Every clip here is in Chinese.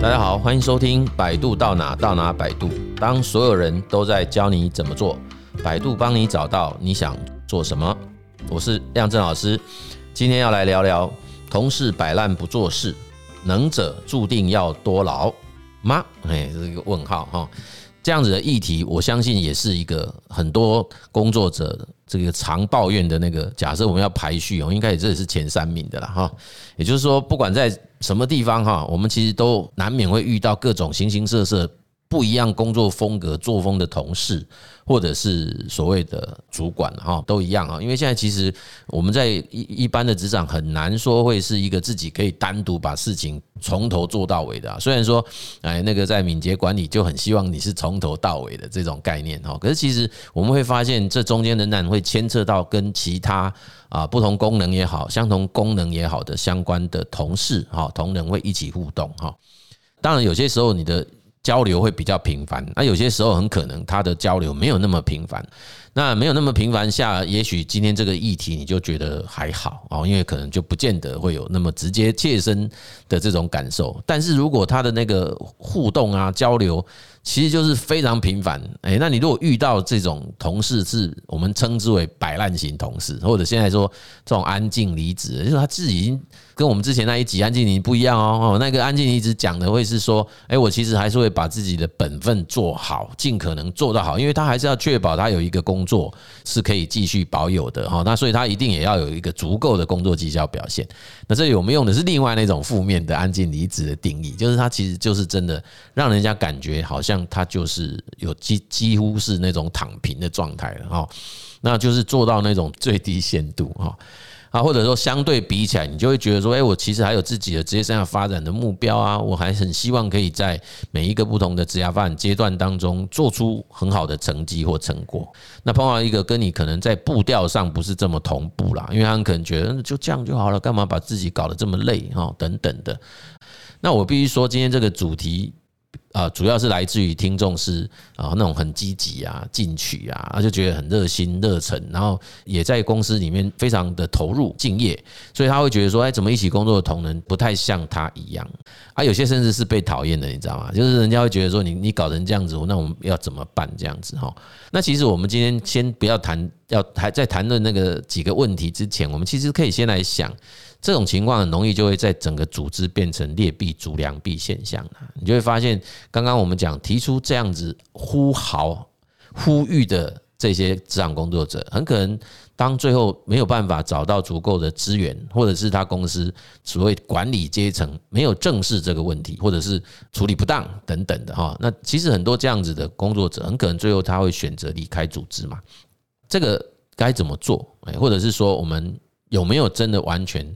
大家好，欢迎收听百度到哪到哪百度。当所有人都在教你怎么做，百度帮你找到你想做什么。我是亮正老师，今天要来聊聊同事摆烂不做事，能者注定要多劳吗？哎，这是一个问号哈。这样子的议题，我相信也是一个很多工作者这个常抱怨的那个。假设我们要排序哦，应该也这也是前三名的了哈。也就是说，不管在什么地方哈，我们其实都难免会遇到各种形形色色。不一样工作风格、作风的同事，或者是所谓的主管哈，都一样啊。因为现在其实我们在一一般的职场很难说会是一个自己可以单独把事情从头做到尾的。虽然说，哎，那个在敏捷管理就很希望你是从头到尾的这种概念哈。可是其实我们会发现，这中间仍然会牵扯到跟其他啊不同功能也好、相同功能也好的相关的同事哈、同仁会一起互动哈。当然有些时候你的。交流会比较频繁，那有些时候很可能他的交流没有那么频繁。那没有那么频繁下，也许今天这个议题你就觉得还好哦，因为可能就不见得会有那么直接切身的这种感受。但是如果他的那个互动啊交流，其实就是非常频繁。哎，那你如果遇到这种同事，是我们称之为摆烂型同事，或者现在说这种安静离职，就是他自己已经跟我们之前那一集安静离职不一样哦。哦，那个安静离职讲的会是说，哎，我其实还是会把自己的本分做好，尽可能做到好，因为他还是要确保他有一个工。作是可以继续保有的哈，那所以他一定也要有一个足够的工作绩效表现。那这里我们用的是另外那种负面的安静离职的定义，就是他其实就是真的让人家感觉好像他就是有几几乎是那种躺平的状态了哈，那就是做到那种最低限度哈。啊，或者说相对比起来，你就会觉得说，哎，我其实还有自己的职业生涯发展的目标啊，我还很希望可以在每一个不同的职业发展阶段当中做出很好的成绩或成果。那碰到一个跟你可能在步调上不是这么同步啦，因为他们可能觉得就这样就好了，干嘛把自己搞得这么累哈，等等的。那我必须说，今天这个主题。啊，主要是来自于听众是啊那种很积极啊、进取啊，就觉得很热心、热忱，然后也在公司里面非常的投入、敬业，所以他会觉得说，哎，怎么一起工作的同仁不太像他一样？啊，有些甚至是被讨厌的，你知道吗？就是人家会觉得说，你你搞成这样子，那我们要怎么办？这样子哈？那其实我们今天先不要谈，要还在谈论那个几个问题之前，我们其实可以先来想。这种情况很容易就会在整个组织变成劣币逐良币现象，你就会发现，刚刚我们讲提出这样子呼号呼吁的这些职场工作者，很可能当最后没有办法找到足够的资源，或者是他公司所谓管理阶层没有正视这个问题，或者是处理不当等等的哈，那其实很多这样子的工作者，很可能最后他会选择离开组织嘛。这个该怎么做？哎，或者是说我们有没有真的完全？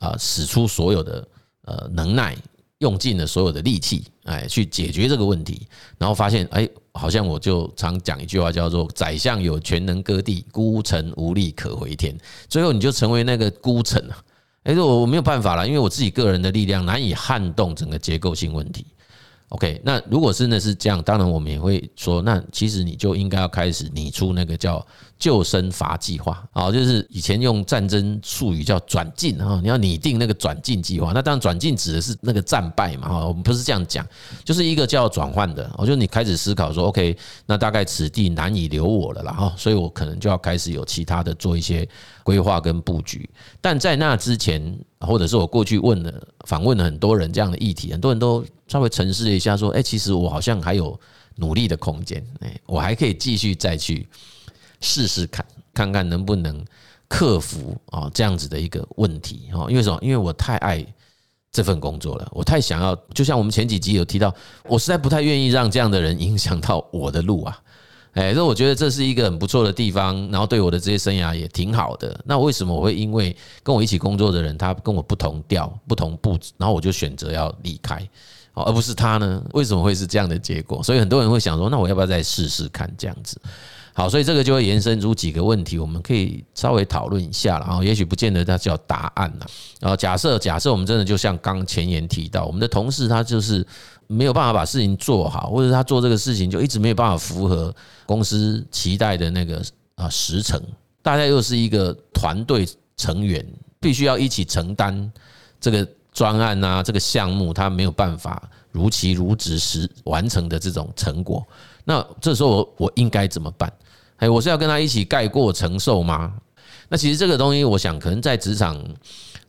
啊，使出所有的呃能耐，用尽了所有的力气，哎，去解决这个问题，然后发现，哎，好像我就常讲一句话，叫做“宰相有权能割地，孤臣无力可回天”。最后你就成为那个孤臣了。哎，我我没有办法了，因为我自己个人的力量难以撼动整个结构性问题。OK，那如果真的是这样，当然我们也会说，那其实你就应该要开始拟出那个叫救生筏计划啊，就是以前用战争术语叫转进啊，你要拟定那个转进计划。那当然转进指的是那个战败嘛，哈，我们不是这样讲，就是一个叫转换的。我就你开始思考说，OK，那大概此地难以留我了啦，哈，所以我可能就要开始有其他的做一些规划跟布局。但在那之前，或者是我过去问了访问了很多人这样的议题，很多人都稍微沉思了一下，说：“哎，其实我好像还有努力的空间，哎，我还可以继续再去试试看，看看能不能克服啊这样子的一个问题哈。因为什么？因为我太爱这份工作了，我太想要，就像我们前几集有提到，我实在不太愿意让这样的人影响到我的路啊。”哎，所以我觉得这是一个很不错的地方，然后对我的职业生涯也挺好的。那为什么我会因为跟我一起工作的人他跟我不同调、不同步，然后我就选择要离开，而不是他呢？为什么会是这样的结果？所以很多人会想说，那我要不要再试试看这样子？好，所以这个就会延伸出几个问题，我们可以稍微讨论一下，然后也许不见得它叫答案呐。然后假设假设我们真的就像刚前言提到，我们的同事他就是。没有办法把事情做好，或者他做这个事情就一直没有办法符合公司期待的那个啊时程。大家又是一个团队成员，必须要一起承担这个专案啊，这个项目他没有办法如期如质时完成的这种成果，那这时候我应该怎么办？哎，我是要跟他一起盖过承受吗？那其实这个东西，我想可能在职场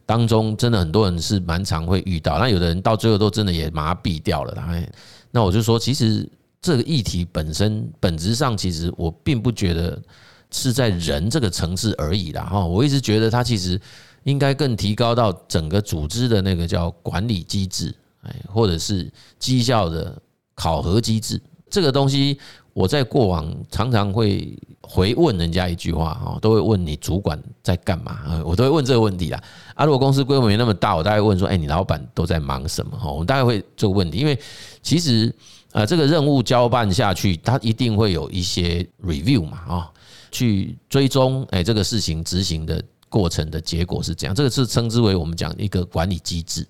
当中，真的很多人是蛮常会遇到。那有的人到最后都真的也麻痹掉了。哎，那我就说，其实这个议题本身本质上，其实我并不觉得是在人这个层次而已啦。哈，我一直觉得它其实应该更提高到整个组织的那个叫管理机制，哎，或者是绩效的考核机制，这个东西。我在过往常常会回问人家一句话哈，都会问你主管在干嘛？我都会问这个问题啦。啊，如果公司规模没那么大，我大概问说，哎，你老板都在忙什么？哈，我们大概会这个问题，因为其实啊，这个任务交办下去，它一定会有一些 review 嘛，啊，去追踪哎，这个事情执行的过程的结果是这样，这个是称之为我们讲一个管理机制。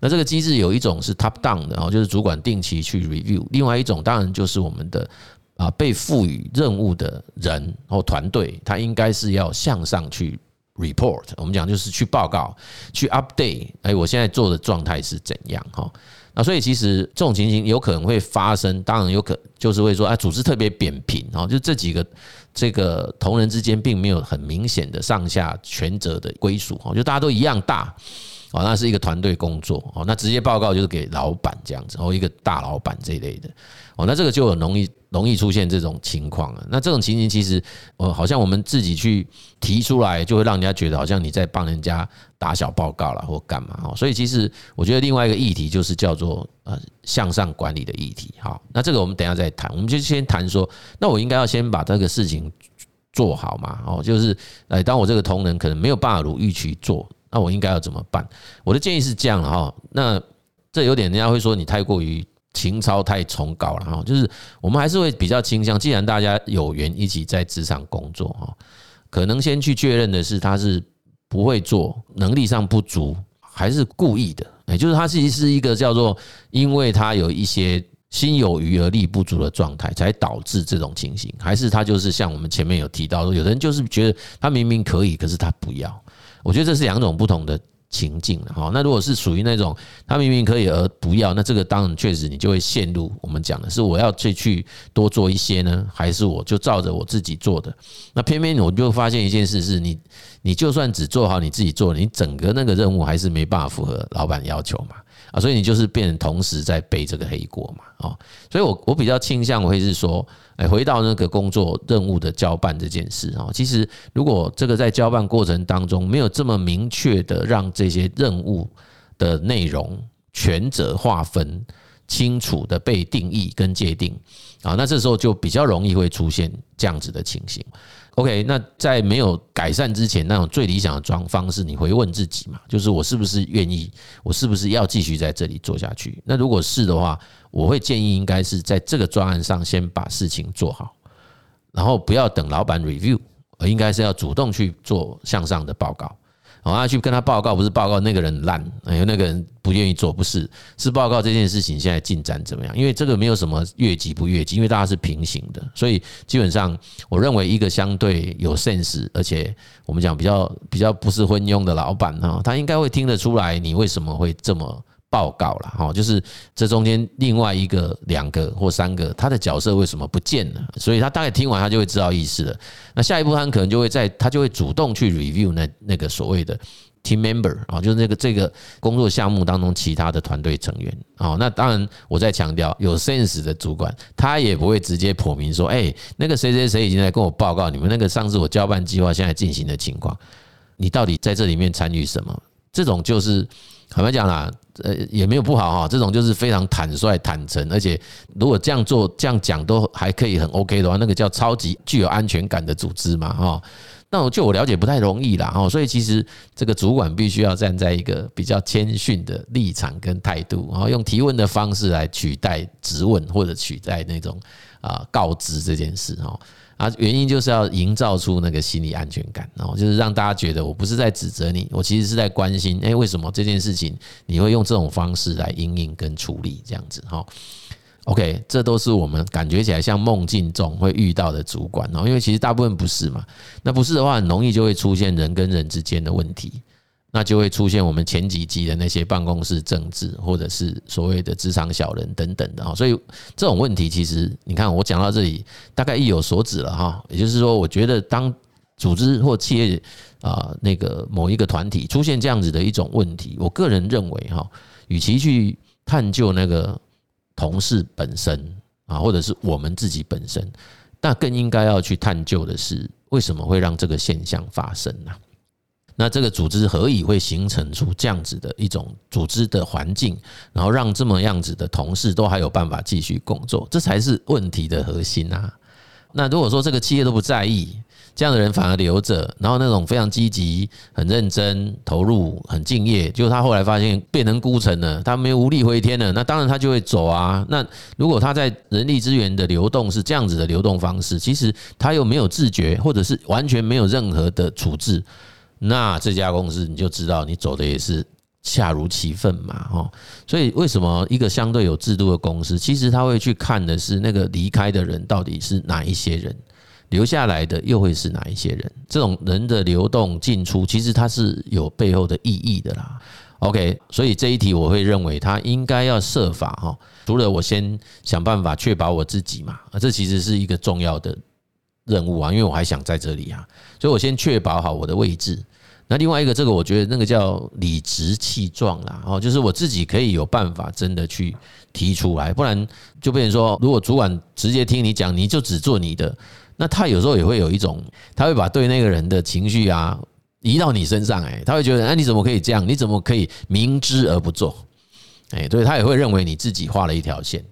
那这个机制有一种是 top down 的哦，就是主管定期去 review；另外一种当然就是我们的啊被赋予任务的人或团队，他应该是要向上去 report。我们讲就是去报告、去 update。哎，我现在做的状态是怎样？哈，那所以其实这种情形有可能会发生，当然有可就是会说，啊，组织特别扁平哦，就这几个这个同仁之间并没有很明显的上下权责的归属哦，就大家都一样大。哦，那是一个团队工作哦，那直接报告就是给老板这样子，哦，一个大老板这一类的，哦，那这个就很容易容易出现这种情况了。那这种情形其实，呃，好像我们自己去提出来，就会让人家觉得好像你在帮人家打小报告了或干嘛哦。所以其实我觉得另外一个议题就是叫做呃向上管理的议题。好，那这个我们等下再谈，我们就先谈说，那我应该要先把这个事情做好嘛？哦，就是哎，当我这个同仁可能没有办法如预期做。那我应该要怎么办？我的建议是这样哈，那这有点人家会说你太过于情操太崇高了哈，就是我们还是会比较倾向，既然大家有缘一起在职场工作哈，可能先去确认的是他是不会做，能力上不足，还是故意的，也就是他其实是一个叫做因为他有一些心有余而力不足的状态，才导致这种情形，还是他就是像我们前面有提到说，有的人就是觉得他明明可以，可是他不要。我觉得这是两种不同的情境了哈。那如果是属于那种他明明可以而不要，那这个当然确实你就会陷入我们讲的是我要再去多做一些呢，还是我就照着我自己做的？那偏偏我就发现一件事是你，你就算只做好你自己做，你整个那个任务还是没办法符合老板要求嘛。啊，所以你就是变同时在背这个黑锅嘛，哦，所以我我比较倾向会是说，哎，回到那个工作任务的交办这件事啊，其实如果这个在交办过程当中没有这么明确的让这些任务的内容权责划分清楚的被定义跟界定啊，那这时候就比较容易会出现这样子的情形。OK，那在没有改善之前，那种最理想的装方式，你回问自己嘛，就是我是不是愿意，我是不是要继续在这里做下去？那如果是的话，我会建议应该是在这个专案上先把事情做好，然后不要等老板 review，而应该是要主动去做向上的报告。好，他去跟他报告，不是报告那个人烂，哎，那个人不愿意做，不是，是报告这件事情现在进展怎么样？因为这个没有什么越级不越级，因为大家是平行的，所以基本上我认为一个相对有 sense，而且我们讲比较比较不是昏庸的老板哈，他应该会听得出来你为什么会这么。报告了哈，就是这中间另外一个、两个或三个，他的角色为什么不见了？所以他大概听完，他就会知道意思了。那下一步他可能就会在，他就会主动去 review 那那个所谓的 team member 啊，就是那个这个工作项目当中其他的团队成员啊。那当然，我在强调，有 sense 的主管，他也不会直接破明说，哎，那个谁谁谁已经在跟我报告，你们那个上次我交办计划现在进行的情况，你到底在这里面参与什么？这种就是。坦白讲啦，呃，也没有不好哈。这种就是非常坦率、坦诚，而且如果这样做、这样讲都还可以很 OK 的话，那个叫超级具有安全感的组织嘛，哈。那我就我了解不太容易啦，哦。所以其实这个主管必须要站在一个比较谦逊的立场跟态度，然后用提问的方式来取代质问，或者取代那种啊告知这件事，哦。啊，原因就是要营造出那个心理安全感，然后就是让大家觉得我不是在指责你，我其实是在关心，哎，为什么这件事情你会用这种方式来因应跟处理这样子哈？OK，这都是我们感觉起来像梦境中会遇到的主管哦，因为其实大部分不是嘛，那不是的话，很容易就会出现人跟人之间的问题。那就会出现我们前几集的那些办公室政治，或者是所谓的职场小人等等的哈。所以这种问题，其实你看我讲到这里，大概意有所指了哈。也就是说，我觉得当组织或企业啊，那个某一个团体出现这样子的一种问题，我个人认为哈，与其去探究那个同事本身啊，或者是我们自己本身，那更应该要去探究的是，为什么会让这个现象发生呢？那这个组织何以会形成出这样子的一种组织的环境，然后让这么样子的同事都还有办法继续工作，这才是问题的核心啊。那如果说这个企业都不在意，这样的人反而留着，然后那种非常积极、很认真、投入、很敬业，就他后来发现变成孤城了，他没有无力回天了，那当然他就会走啊。那如果他在人力资源的流动是这样子的流动方式，其实他又没有自觉，或者是完全没有任何的处置。那这家公司你就知道，你走的也是恰如其分嘛，哈。所以为什么一个相对有制度的公司，其实他会去看的是那个离开的人到底是哪一些人，留下来的又会是哪一些人？这种人的流动进出，其实它是有背后的意义的啦。OK，所以这一题我会认为他应该要设法哈，除了我先想办法确保我自己嘛，这其实是一个重要的。任务啊，因为我还想在这里啊，所以我先确保好我的位置。那另外一个，这个我觉得那个叫理直气壮啦，哦，就是我自己可以有办法真的去提出来，不然就变成说，如果主管直接听你讲，你就只做你的，那他有时候也会有一种，他会把对那个人的情绪啊移到你身上，哎，他会觉得，哎，你怎么可以这样？你怎么可以明知而不做？哎，对，他也会认为你自己画了一条线。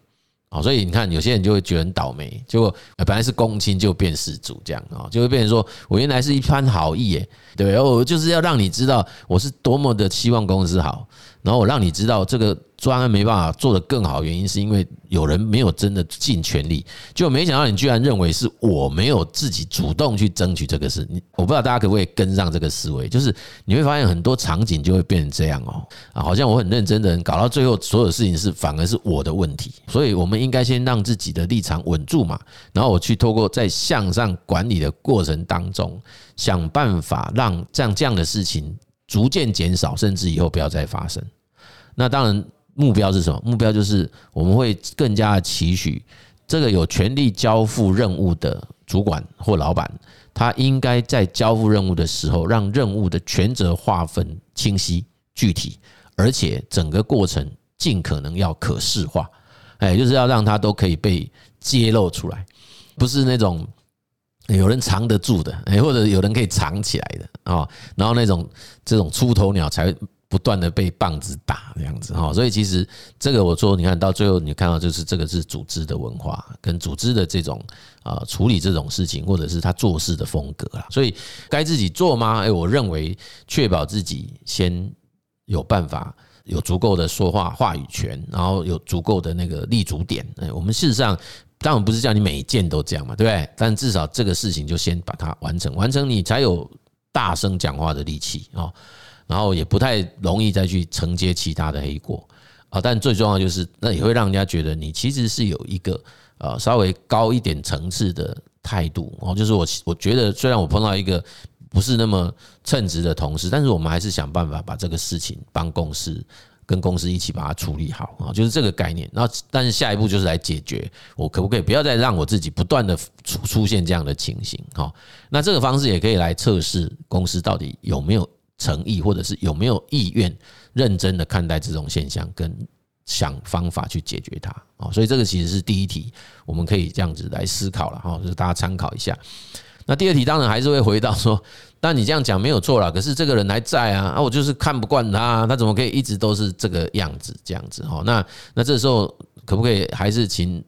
好，所以你看，有些人就会觉得很倒霉，结果本来是公亲就变事主，这样啊，就会变成说我原来是一番好意，哎，对，我就是要让你知道我是多么的希望公司好，然后我让你知道这个。专案没办法做得更好，原因是因为有人没有真的尽全力，就没想到你居然认为是我没有自己主动去争取这个事。你我不知道大家可不可以跟上这个思维，就是你会发现很多场景就会变成这样哦，啊，好像我很认真的人搞到最后，所有事情是反而是我的问题。所以我们应该先让自己的立场稳住嘛，然后我去透过在向上管理的过程当中，想办法让这样这样的事情逐渐减少，甚至以后不要再发生。那当然。目标是什么？目标就是我们会更加的期许这个有权力交付任务的主管或老板，他应该在交付任务的时候，让任务的权责划分清晰具体，而且整个过程尽可能要可视化，哎，就是要让他都可以被揭露出来，不是那种有人藏得住的，哎，或者有人可以藏起来的啊，然后那种这种出头鸟才。不断的被棒子打这样子哈，所以其实这个我说，你看到最后，你看到就是这个是组织的文化跟组织的这种啊处理这种事情，或者是他做事的风格啦。所以该自己做吗？诶，我认为确保自己先有办法有足够的说话话语权，然后有足够的那个立足点。诶，我们事实上当然不是叫你每一件都这样嘛，对不对？但至少这个事情就先把它完成，完成你才有大声讲话的力气啊。然后也不太容易再去承接其他的黑锅啊，但最重要就是那也会让人家觉得你其实是有一个呃稍微高一点层次的态度哦，就是我我觉得虽然我碰到一个不是那么称职的同事，但是我们还是想办法把这个事情帮公司跟公司一起把它处理好啊，就是这个概念。那但是下一步就是来解决我可不可以不要再让我自己不断的出出现这样的情形哈？那这个方式也可以来测试公司到底有没有。诚意，或者是有没有意愿认真的看待这种现象，跟想方法去解决它啊？所以这个其实是第一题，我们可以这样子来思考了哈，就是大家参考一下。那第二题当然还是会回到说，但你这样讲没有错啦，可是这个人还在啊，啊，我就是看不惯他，他怎么可以一直都是这个样子这样子哈？那那这时候可不可以还是请？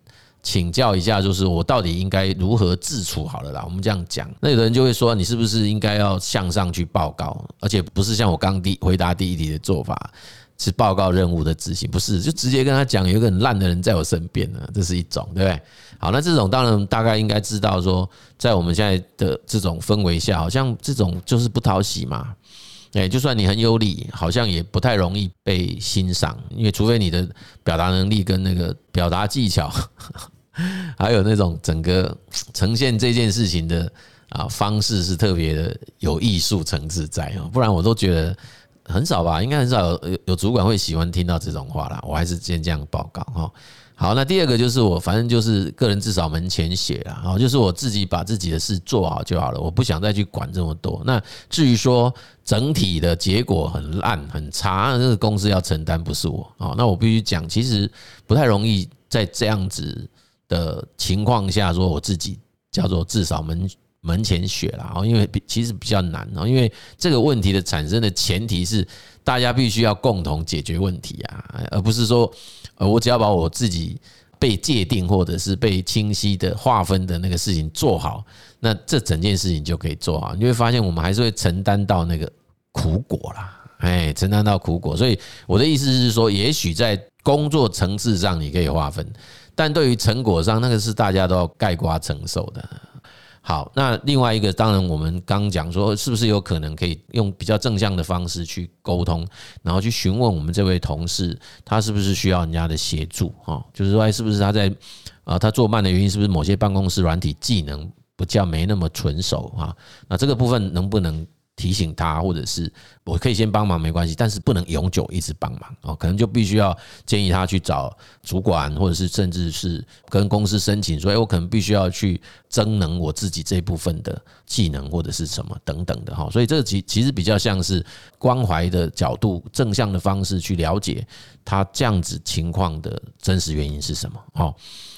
请教一下，就是我到底应该如何自处好了啦？我们这样讲，那有的人就会说，你是不是应该要向上去报告，而且不是像我刚第回答第一题的做法，是报告任务的执行，不是就直接跟他讲，有一个很烂的人在我身边呢，这是一种，对不对？好，那这种当然大概应该知道说，在我们现在的这种氛围下，好像这种就是不讨喜嘛。哎，就算你很有理，好像也不太容易被欣赏，因为除非你的表达能力跟那个表达技巧。还有那种整个呈现这件事情的啊方式是特别的有艺术层次在啊，不然我都觉得很少吧，应该很少有有有主管会喜欢听到这种话啦。我还是先这样报告哈。好，那第二个就是我，反正就是个人至少门前雪啦，啊，就是我自己把自己的事做好就好了，我不想再去管这么多。那至于说整体的结果很烂很差，那个公司要承担，不是我啊。那我必须讲，其实不太容易在这样子的情况下说我自己叫做至少门门前雪啦，啊，因为比其实比较难啊，因为这个问题的产生的前提是大家必须要共同解决问题啊，而不是说。呃，我只要把我自己被界定或者是被清晰的划分的那个事情做好，那这整件事情就可以做好。你会发现，我们还是会承担到那个苦果啦，哎，承担到苦果。所以我的意思是说，也许在工作层次上你可以划分，但对于成果上，那个是大家都要盖瓜承受的。好，那另外一个，当然我们刚讲说，是不是有可能可以用比较正向的方式去沟通，然后去询问我们这位同事，他是不是需要人家的协助？哈，就是说，是不是他在啊，他做慢的原因，是不是某些办公室软体技能不叫没那么纯熟啊？那这个部分能不能？提醒他，或者是我可以先帮忙没关系，但是不能永久一直帮忙哦，可能就必须要建议他去找主管，或者是甚至是跟公司申请说，哎，我可能必须要去增能我自己这部分的技能或者是什么等等的哈，所以这其其实比较像是关怀的角度，正向的方式去了解他这样子情况的真实原因是什么哦。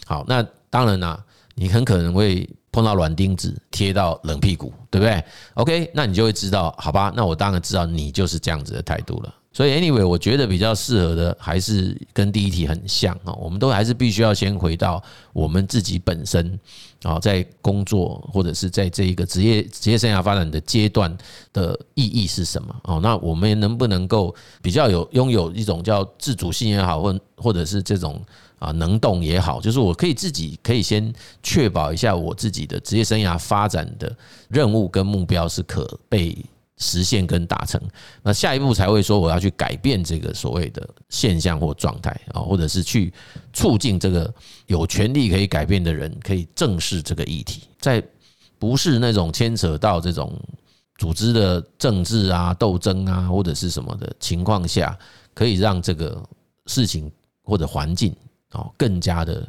好，那当然啦，你很可能会。碰到软钉子贴到冷屁股，对不对？OK，那你就会知道，好吧？那我当然知道你就是这样子的态度了。所以，anyway，我觉得比较适合的还是跟第一题很像啊。我们都还是必须要先回到我们自己本身啊，在工作或者是在这一个职业职业生涯发展的阶段的意义是什么？哦，那我们能不能够比较有拥有一种叫自主性也好，或或者是这种。啊，能动也好，就是我可以自己可以先确保一下我自己的职业生涯发展的任务跟目标是可被实现跟达成。那下一步才会说我要去改变这个所谓的现象或状态啊，或者是去促进这个有权利可以改变的人可以正视这个议题，在不是那种牵扯到这种组织的政治啊、斗争啊或者是什么的情况下，可以让这个事情或者环境。哦，更加的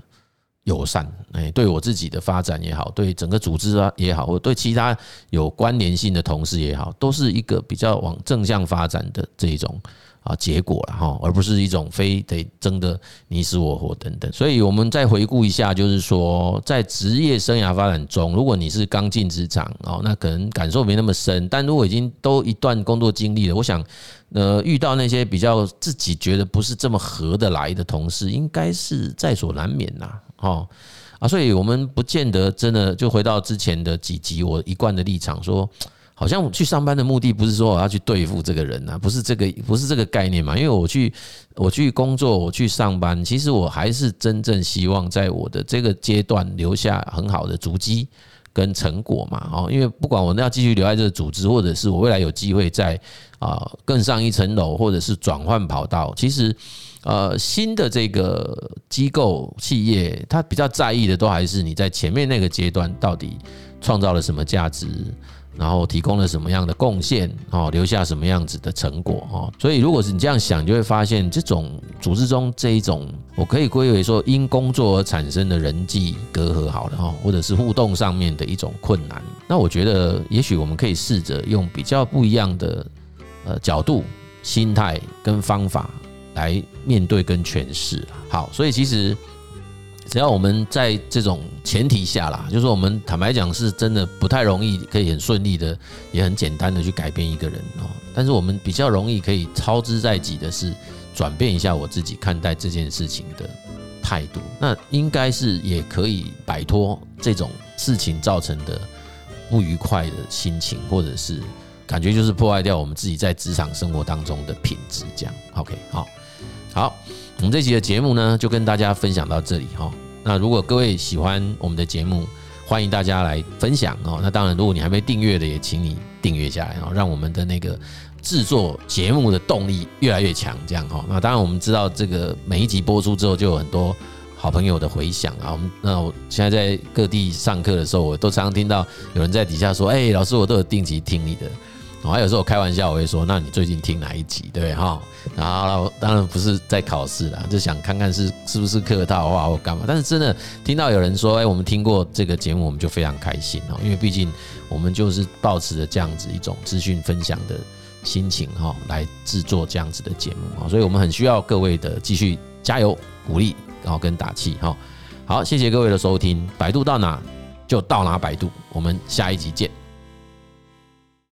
友善，哎，对我自己的发展也好，对整个组织啊也好，或对其他有关联性的同事也好，都是一个比较往正向发展的这一种。啊，结果了哈，而不是一种非得争得你死我活等等。所以，我们再回顾一下，就是说，在职业生涯发展中，如果你是刚进职场哦，那可能感受没那么深。但如果已经都一段工作经历了，我想，呃，遇到那些比较自己觉得不是这么合得来的同事，应该是在所难免呐。哈啊，所以我们不见得真的就回到之前的几集，我一贯的立场说。好像去上班的目的不是说我要去对付这个人呐，不是这个，不是这个概念嘛？因为我去，我去工作，我去上班，其实我还是真正希望在我的这个阶段留下很好的足迹跟成果嘛。哦，因为不管我那要继续留在这个组织，或者是我未来有机会在啊更上一层楼，或者是转换跑道，其实呃新的这个机构企业，他比较在意的都还是你在前面那个阶段到底创造了什么价值。然后提供了什么样的贡献哦，留下什么样子的成果哦，所以如果是你这样想，就会发现这种组织中这一种，我可以归为说因工作而产生的人际隔阂好了哈，或者是互动上面的一种困难。那我觉得，也许我们可以试着用比较不一样的呃角度、心态跟方法来面对跟诠释。好，所以其实。只要我们在这种前提下啦，就是我们坦白讲，是真的不太容易可以很顺利的，也很简单的去改变一个人哦。但是我们比较容易可以操之在己的是，转变一下我自己看待这件事情的态度。那应该是也可以摆脱这种事情造成的不愉快的心情，或者是感觉就是破坏掉我们自己在职场生活当中的品质。这样，OK，好，好。我们这期的节目呢，就跟大家分享到这里哈。那如果各位喜欢我们的节目，欢迎大家来分享哦。那当然，如果你还没订阅的，也请你订阅下来哦，让我们的那个制作节目的动力越来越强。这样哈。那当然，我们知道这个每一集播出之后，就有很多好朋友的回响啊。我们那我现在在各地上课的时候，我都常常听到有人在底下说：“哎，老师，我都有定期听你的。”我有时候开玩笑，我会说：“那你最近听哪一集？对？”哈，然后当然不是在考试啦，就想看看是是不是客套话或干嘛。但是真的听到有人说：“哎，我们听过这个节目，我们就非常开心哦，因为毕竟我们就是抱持着这样子一种资讯分享的心情哈，来制作这样子的节目啊，所以我们很需要各位的继续加油鼓励，然后跟打气哈。好，谢谢各位的收听，百度到哪就到哪百度，我们下一集见。